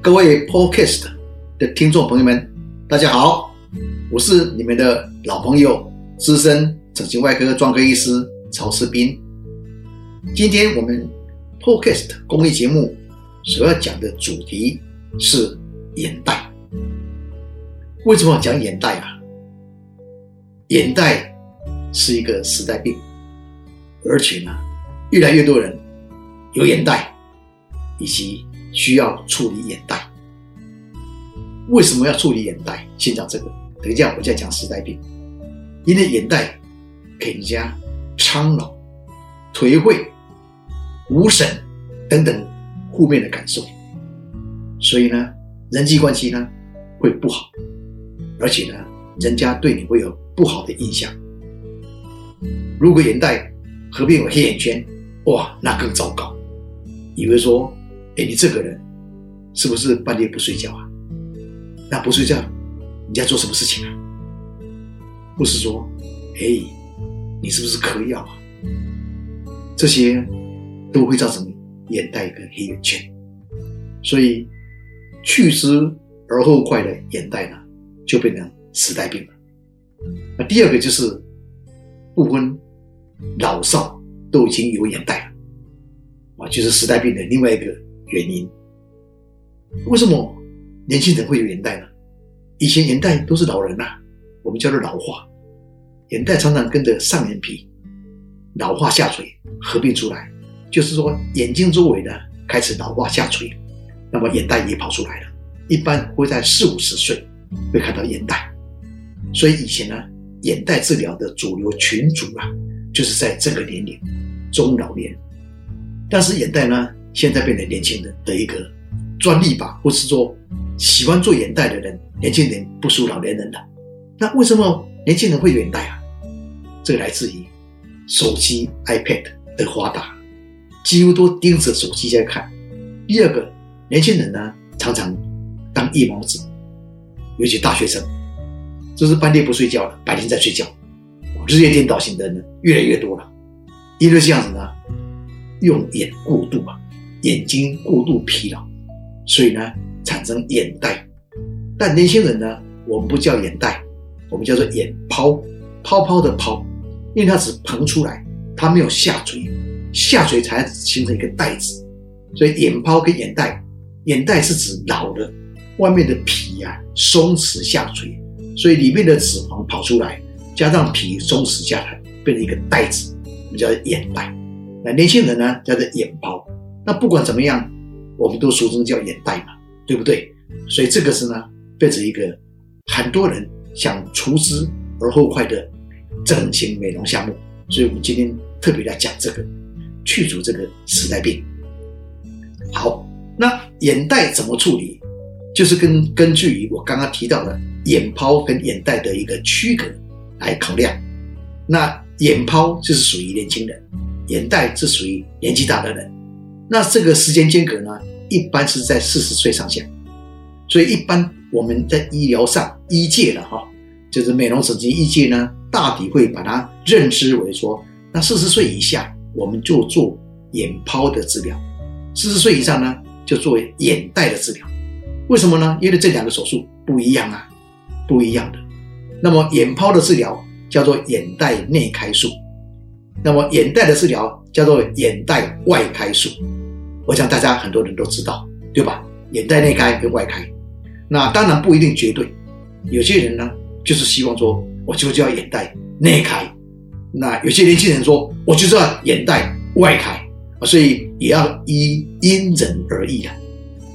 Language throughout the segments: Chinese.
各位 Podcast 的听众朋友们，大家好，我是你们的老朋友、资深整形外科专科医师曹世斌。今天我们 Podcast 公益节目所要讲的主题是眼袋。为什么要讲眼袋啊？眼袋是一个时代病，而且呢，越来越多人有眼袋，以及需要处理眼袋。为什么要处理眼袋？先讲这个，等一下我再讲时代病。因为眼袋给人家苍老、颓废、无神等等负面的感受，所以呢，人际关系呢会不好，而且呢，人家对你会有不好的印象。如果眼袋合并有黑眼圈，哇，那更糟糕，以为说，哎，你这个人是不是半夜不睡觉啊？那不睡觉，你在做什么事情啊？不是说，哎，你是不是嗑药啊？这些都会造成眼袋跟黑眼圈，所以去之而后快的眼袋呢，就变成时代病了。那第二个就是不分老少都已经有眼袋了，啊，就是时代病的另外一个原因。为什么？年轻人会有眼袋呢？以前眼袋都是老人呐，我们叫做老化。眼袋常常跟着上眼皮老化下垂合并出来，就是说眼睛周围呢开始老化下垂，那么眼袋也跑出来了。一般会在四五十岁会看到眼袋，所以以前呢，眼袋治疗的主流群组啊，就是在这个年龄中老年。但是眼袋呢，现在变成年轻人的一个专利吧，或是说。喜欢做眼袋的人，年轻人不输老年人的。那为什么年轻人会有眼袋啊？这来自于手机、iPad 的发达，几乎都盯着手机在看。第二个，年轻人呢常常当夜猫子，尤其大学生，就是半夜不睡觉了，白天在睡觉，日夜颠倒型的人越来越多了。因为这样子呢，用眼过度啊，眼睛过度疲劳，所以呢。产生眼袋，但年轻人呢，我们不叫眼袋，我们叫做眼泡，泡泡的泡，因为它只膨出来，它没有下垂，下垂才形成一个袋子，所以眼泡跟眼袋，眼袋是指老的，外面的皮啊松弛下垂，所以里面的脂肪跑出来，加上皮松弛下来，变成一个袋子，我们叫眼袋。那年轻人呢叫做眼包，那不管怎么样，我们都俗称叫眼袋嘛。对不对？所以这个是呢，变成一个很多人想除之而后快的整形美容项目。所以我们今天特别来讲这个，去除这个时代病。好，那眼袋怎么处理？就是根根据于我刚刚提到的眼泡跟眼袋的一个区隔来考量。那眼泡就是属于年轻人，眼袋是属于年纪大的人。那这个时间间隔呢？一般是在四十岁上下，所以一般我们在医疗上医界的哈，就是美容整形医界呢，大体会把它认知为说，那四十岁以下我们就做眼泡的治疗，四十岁以上呢就做眼袋的治疗。为什么呢？因为这两个手术不一样啊，不一样的。那么眼泡的治疗叫做眼袋内开术，那么眼袋的治疗叫做眼袋外开术。我想大家很多人都知道，对吧？眼袋内开跟外开，那当然不一定绝对。有些人呢，就是希望说，我就叫眼袋内开。那有些年轻人说，我就要眼袋外开。所以也要依因人而异的，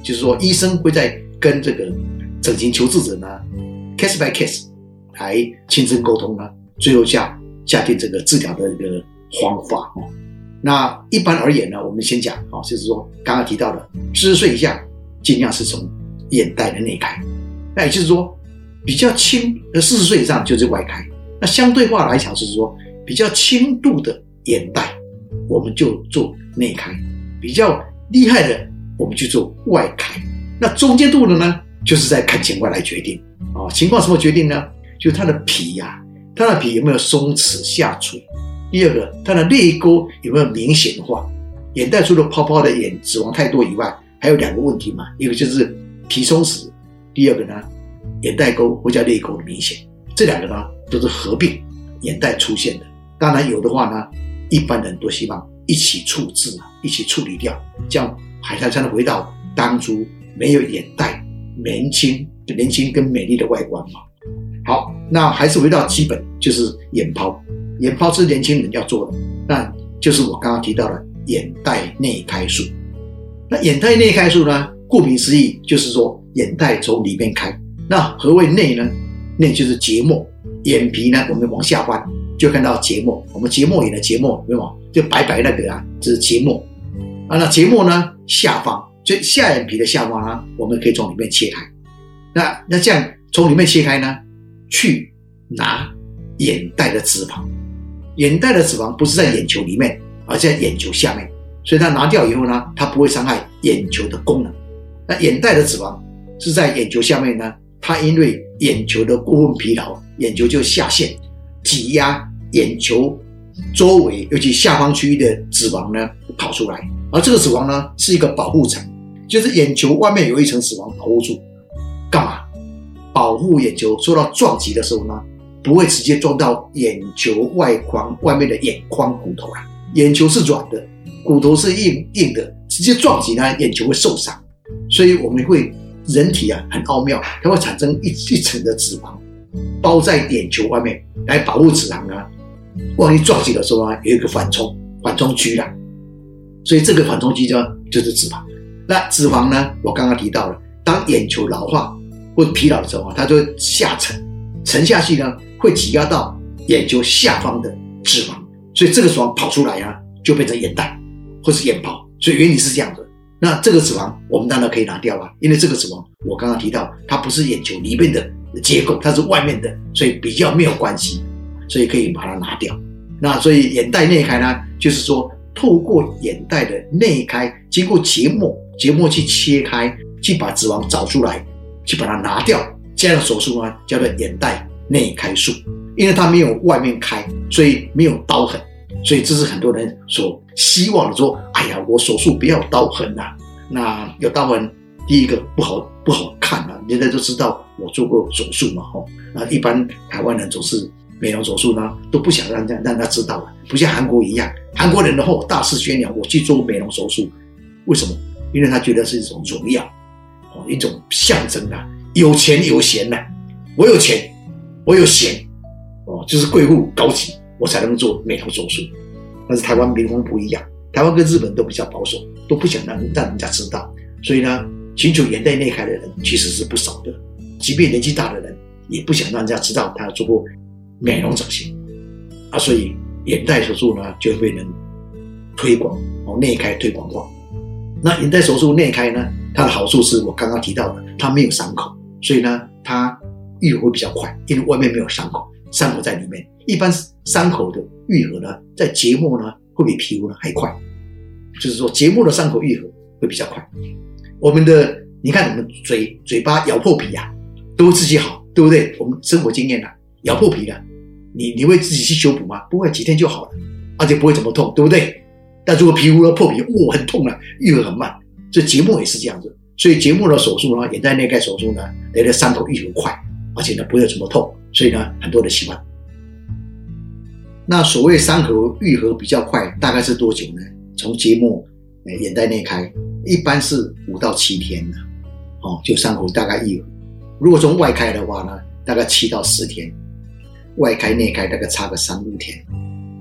就是说，医生会在跟这个整形求治者呢，case by case 来亲身沟通呢，最后下下定这个治疗的一个方法哦。那一般而言呢，我们先讲啊，就是说刚刚提到的四十岁以下，尽量是从眼袋的内开。那也就是说，比较轻呃四十岁以上就是外开。那相对化来讲，就是说比较轻度的眼袋，我们就做内开；比较厉害的，我们去做外开。那中间度的呢，就是在看情况来决定。哦，情况什么决定呢？就是它的皮呀，它的皮有没有松弛下垂？第二个，它的泪沟有没有明显化？眼袋除了泡泡的眼脂肪太多以外，还有两个问题嘛，一个就是皮松弛，第二个呢，眼袋沟或者泪沟明显，这两个呢都是合并眼袋出现的。当然有的话呢，一般人都希望一起处置啊，一起处理掉，这样海苔才能回到当初没有眼袋、年轻、年轻跟美丽的外观嘛。好，那还是回到基本，就是眼泡。眼泡是年轻人要做的，那就是我刚刚提到的眼袋内开术。那眼袋内开术呢，顾名思义就是说眼袋从里面开。那何谓内呢？内就是结膜，眼皮呢，我们往下翻就看到结膜。我们结膜眼的结膜，对吗？就白白那个啊，这是结膜。啊，那结膜呢，下方，所以下眼皮的下方呢，我们可以从里面切开。那那这样从里面切开呢，去拿眼袋的脂肪。眼袋的脂肪不是在眼球里面，而在眼球下面，所以它拿掉以后呢，它不会伤害眼球的功能。那眼袋的脂肪是在眼球下面呢，它因为眼球的过分疲劳，眼球就下陷，挤压眼球周围，尤其下方区域的脂肪呢跑出来，而这个脂肪呢是一个保护层，就是眼球外面有一层脂肪保护住，干嘛？保护眼球受到撞击的时候呢？不会直接撞到眼球外框外面的眼眶骨头啊，眼球是软的，骨头是硬硬的，直接撞击呢，眼球会受伤。所以我们会人体啊很奥妙，它会产生一一层的脂肪包在眼球外面来保护脂肪啊。万一撞击的时候啊，有一个缓冲缓冲区啊，所以这个缓冲区就就是脂肪。那脂肪呢，我刚刚提到了，当眼球老化或疲劳的时候啊，它就会下沉，沉下去呢。会挤压到眼球下方的脂肪，所以这个脂肪跑出来啊，就变成眼袋或是眼泡。所以原理是这样的。那这个脂肪我们当然可以拿掉啊，因为这个脂肪我刚刚提到它不是眼球里面的结构，它是外面的，所以比较没有关系，所以可以把它拿掉。那所以眼袋内开呢，就是说透过眼袋的内开，经过结膜，结膜去切开，去把脂肪找出来，去把它拿掉，这样的手术呢叫做眼袋。内开术，因为它没有外面开，所以没有刀痕，所以这是很多人所希望的。说，哎呀，我手术不要刀痕呐。那有刀痕，第一个不好不好看啊，人家都知道我做过手术嘛，吼。那一般台湾人总是美容手术呢，都不想让让让他知道了，不像韩国一样，韩国人的话大肆宣扬我去做美容手术，为什么？因为他觉得是一种荣耀，哦，一种象征啊，有钱有闲呐，我有钱。我有闲，哦，就是贵妇高级，我才能做美容手术。但是台湾民风不一样，台湾跟日本都比较保守，都不想让让人家知道。所以呢，寻求眼袋内开的人其实是不少的。即便年纪大的人，也不想让人家知道他做过美容整形啊。所以眼袋手术呢，就被人推广哦，内开推广化。那眼袋手术内开呢，它的好处是我刚刚提到的，它没有伤口，所以呢，它。愈合会比较快，因为外面没有伤口，伤口在里面。一般伤口的愈合呢，在结膜呢会比皮肤呢还快，就是说结膜的伤口愈合会比较快。我们的你看，我们嘴嘴巴咬破皮呀，都自己好，对不对？我们生活经验啊，咬破皮了，你你会自己去修补吗？不会，几天就好了，而且不会怎么痛，对不对？但如果皮肤要破皮，哇，很痛啊，愈合很慢。所以结膜也是这样子，所以结膜的手术呢，眼袋内盖手术呢，那个伤口愈合快。而且呢，不会怎么痛，所以呢，很多人喜欢。那所谓伤口愈合比较快，大概是多久呢？从结膜、眼袋内开，一般是五到七天呢，哦，就伤口大概愈合。如果从外开的话呢，大概七到十天。外开内开大概差个三五天，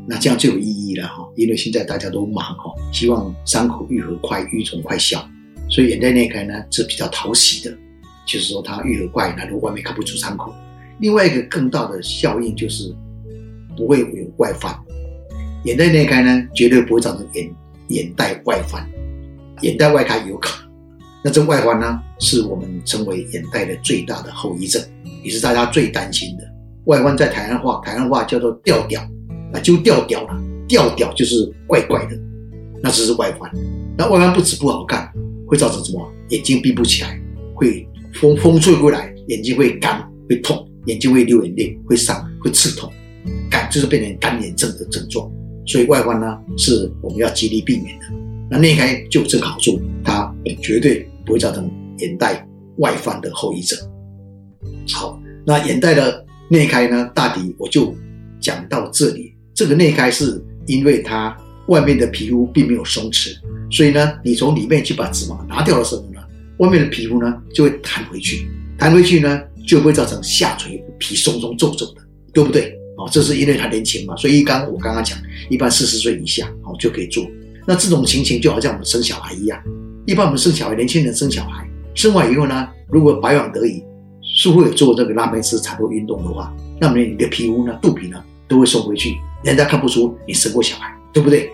那这样就有意义了哈。因为现在大家都忙哈，希望伤口愈合快、愈肿快消，所以眼袋内开呢是比较讨喜的。就是说它愈合快，那如果外面看不出伤口。另外一个更大的效应就是不会有外翻，眼袋内开呢，绝对不会造成眼眼袋外翻。眼袋外开有可能，那这外翻呢，是我们称为眼袋的最大的后遗症，也是大家最担心的。外翻在台湾话，台湾话叫做掉掉，啊，就掉屌了，掉屌就是怪怪的，那只是外翻。那外翻不止不好看，会造成什么？眼睛闭不起来，会。风风吹过来，眼睛会干，会痛，眼睛会流眼泪，会伤，会刺痛，干就是变成干眼症的症状。所以外翻呢是我们要极力避免的。那内开就有这个好处，它绝对不会造成眼袋外翻的后遗症。好，那眼袋的内开呢，大抵我就讲到这里。这个内开是因为它外面的皮肤并没有松弛，所以呢，你从里面去把脂肪拿掉的时候呢，外面的皮肤呢就会弹回去，弹回去呢就会造成下垂、皮松松皱皱的，对不对？哦，这是因为他年轻嘛，所以一刚我刚刚讲，一般四十岁以下哦就可以做。那这种情形就好像我们生小孩一样，一般我们生小孩，年轻人生小孩，生完以后呢，如果保养得宜，是会有做这个拉美斯产后运动的话，那么你的皮肤呢，肚皮呢都会收回去，人家看不出你生过小孩，对不对？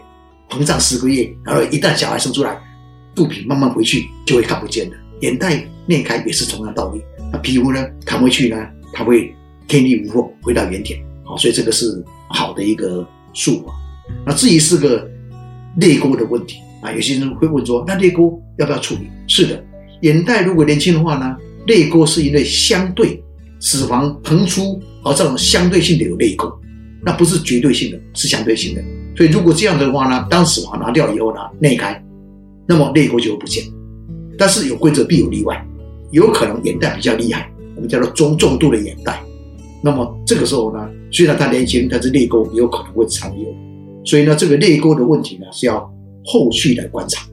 膨胀十个月，然后一旦小孩生出来，肚皮慢慢回去就会看不见的。眼袋裂开也是同样道理，那皮肤呢弹回去呢，它会天地无缝回到原点。好，所以这个是好的一个术法。那至于是个泪沟的问题啊，有些人会问说，那泪沟要不要处理？是的，眼袋如果年轻的话呢，泪沟是因为相对脂肪膨出而造成相对性的有泪沟，那不是绝对性的，是相对性的。所以如果这样的话呢，当脂肪拿掉以后呢，内开，那么泪沟就会不见。但是有规则必有例外，有可能眼袋比较厉害，我们叫做中重度的眼袋。那么这个时候呢，虽然他年轻，但是泪沟有可能会残留，所以呢，这个泪沟的问题呢是要后续来观察。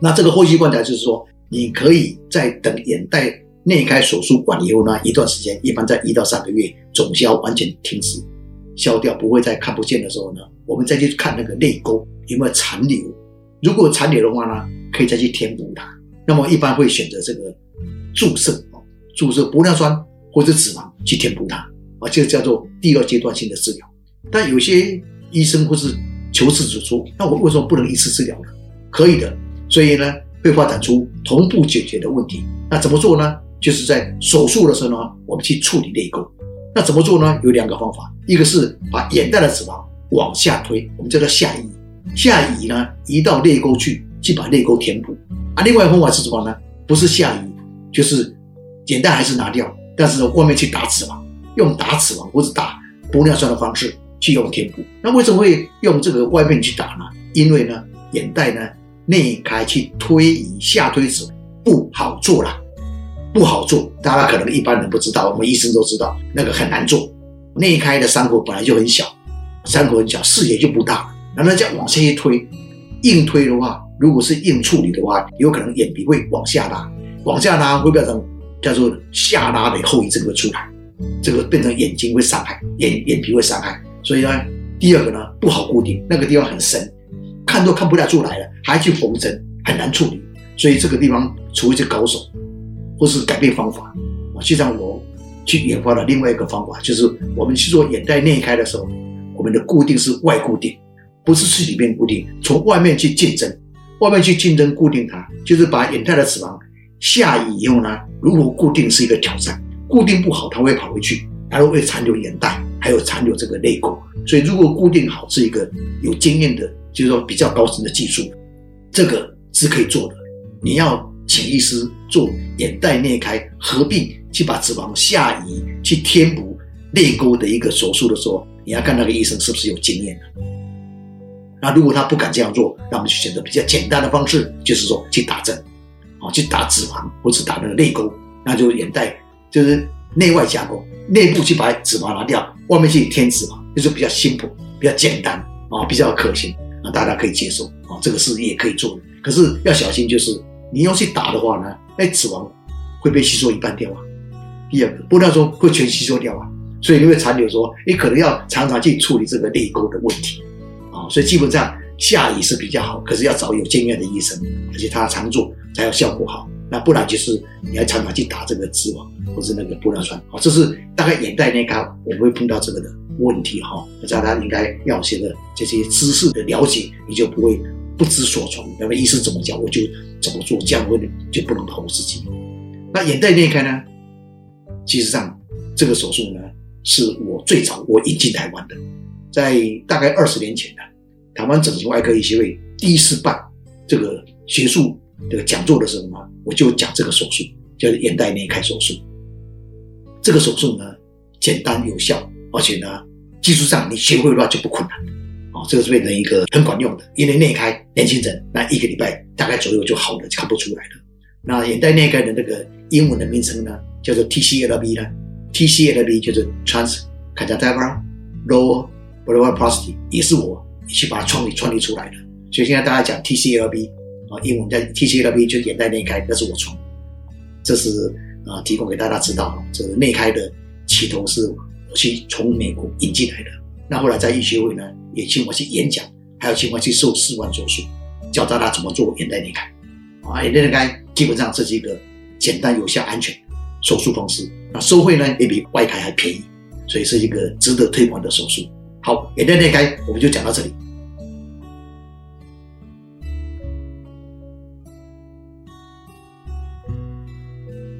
那这个后续观察就是说，你可以在等眼袋内开手术完以后呢，一段时间，一般在一到三个月，总消完全停止消掉，不会再看不见的时候呢，我们再去看那个泪沟有没有残留。如果残留的话呢，可以再去填补它。那么一般会选择这个注射注射玻尿酸。或者脂肪去填补它啊，这个叫做第二阶段性的治疗。但有些医生或是求治者说，那我为什么不能一次治疗呢？可以的，所以呢会发展出同步解决的问题。那怎么做呢？就是在手术的时候呢，我们去处理泪沟。那怎么做呢？有两个方法，一个是把眼袋的脂肪往下推，我们叫做下移，下移呢移到泪沟去，去把泪沟填补。啊，另外一个方法是什么呢？不是下移，就是眼袋还是拿掉。但是外面去打脂肪，用打脂肪或者打玻尿酸的方式去用填补。那为什么会用这个外面去打呢？因为呢，眼袋呢内开去推移下推脂不好做了，不好做。大家可能一般人不知道，我们医生都知道，那个很难做。内开的伤口本来就很小，伤口很小，视野就不大。然后再往下一推，硬推的话，如果是硬处理的话，有可能眼皮会往下拉，往下拉会变成。叫做下拉的后遗症会出来，这个变成眼睛会伤害，眼眼皮会伤害。所以呢，第二个呢不好固定，那个地方很深，看都看不太出来了，还去缝针，很难处理。所以这个地方除非是高手，或是改变方法啊。实际上我去研发了另外一个方法，就是我们去做眼袋内开的时候，我们的固定是外固定，不是去里面固定，从外面去竞争，外面去竞争固定它，就是把眼袋的脂肪。下移以后呢，如果固定是一个挑战，固定不好，它会跑回去，它会残留眼袋，还有残留这个泪沟。所以如果固定好是一个有经验的，就是说比较高深的技术，这个是可以做的。你要请医师做眼袋内开合并，去把脂肪下移，去填补泪沟的一个手术的时候，你要看那个医生是不是有经验的。那如果他不敢这样做，那我们就选择比较简单的方式，就是说去打针。啊，去打脂肪或者打那个泪沟，那就眼袋就是内外加工，内部去把脂肪拿掉，外面去添脂肪，就是比较辛苦、比较简单啊，比较可行啊，大家可以接受啊，这个是也可以做的。可是要小心，就是你要去打的话呢，哎，脂肪会被吸收一半掉啊。第二个，玻尿酸会全吸收掉啊，所以你会残留说，你可能要常常去处理这个泪沟的问题啊。所以基本上下雨是比较好，可是要找有经验的医生，而且他常做。才有效果好，那不然就是你要常常去打这个脂肪或是那个玻尿酸，啊，这是大概眼袋内开我们会碰到这个的问题哈。大家应该要有些的这些知识的了解，你就不会不知所从。那么医生怎么讲我就怎么做，这样会就不能投自己。那眼袋内开呢？其实上这个手术呢，是我最早我引进台湾的，在大概二十年前呢，台湾整形外科医学会第一次办这个学术。这个讲座的时候呢，我就讲这个手术，就是眼袋内开手术。这个手术呢简单有效，而且呢技术上你学会的话就不困难。这个是变成一个很管用的，因为内开年轻人那一个礼拜大概左右就好了，就看不出来了。那眼袋内开的那个英文的名称呢，叫做 TCLB 呢，TCLB 就是 Transconjunctival Lower Blepharoplasty，也是我去把它创立创立出来的。所以现在大家讲 TCLB 啊，英文叫 TCLB 就眼袋内开，那是我创，这是啊提供给大家知道，这个内开的起头是我去从美国引进来的。那后来在医学会呢，也请我去演讲，还有请我去受试管手术，教大家怎么做眼袋内开。啊，眼袋内开基本上这是一个简单、有效、安全手术方式。那收费呢也比外开还便宜，所以是一个值得推广的手术。好，眼袋内开我们就讲到这里。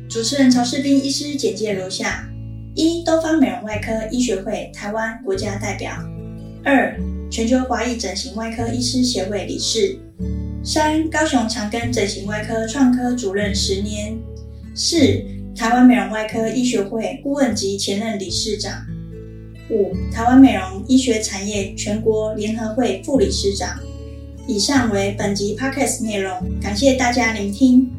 主持人曹世斌医师简介如下：一、东方美容外科医学会台湾国家代表；二、全球华裔整形外科医师协会理事；三、高雄长庚整形外科创科主任十年；四、台湾美容外科医学会顾问及前任理事长；五、台湾美容医学产业全国联合会副理事长。以上为本集 podcast 内容，感谢大家聆听。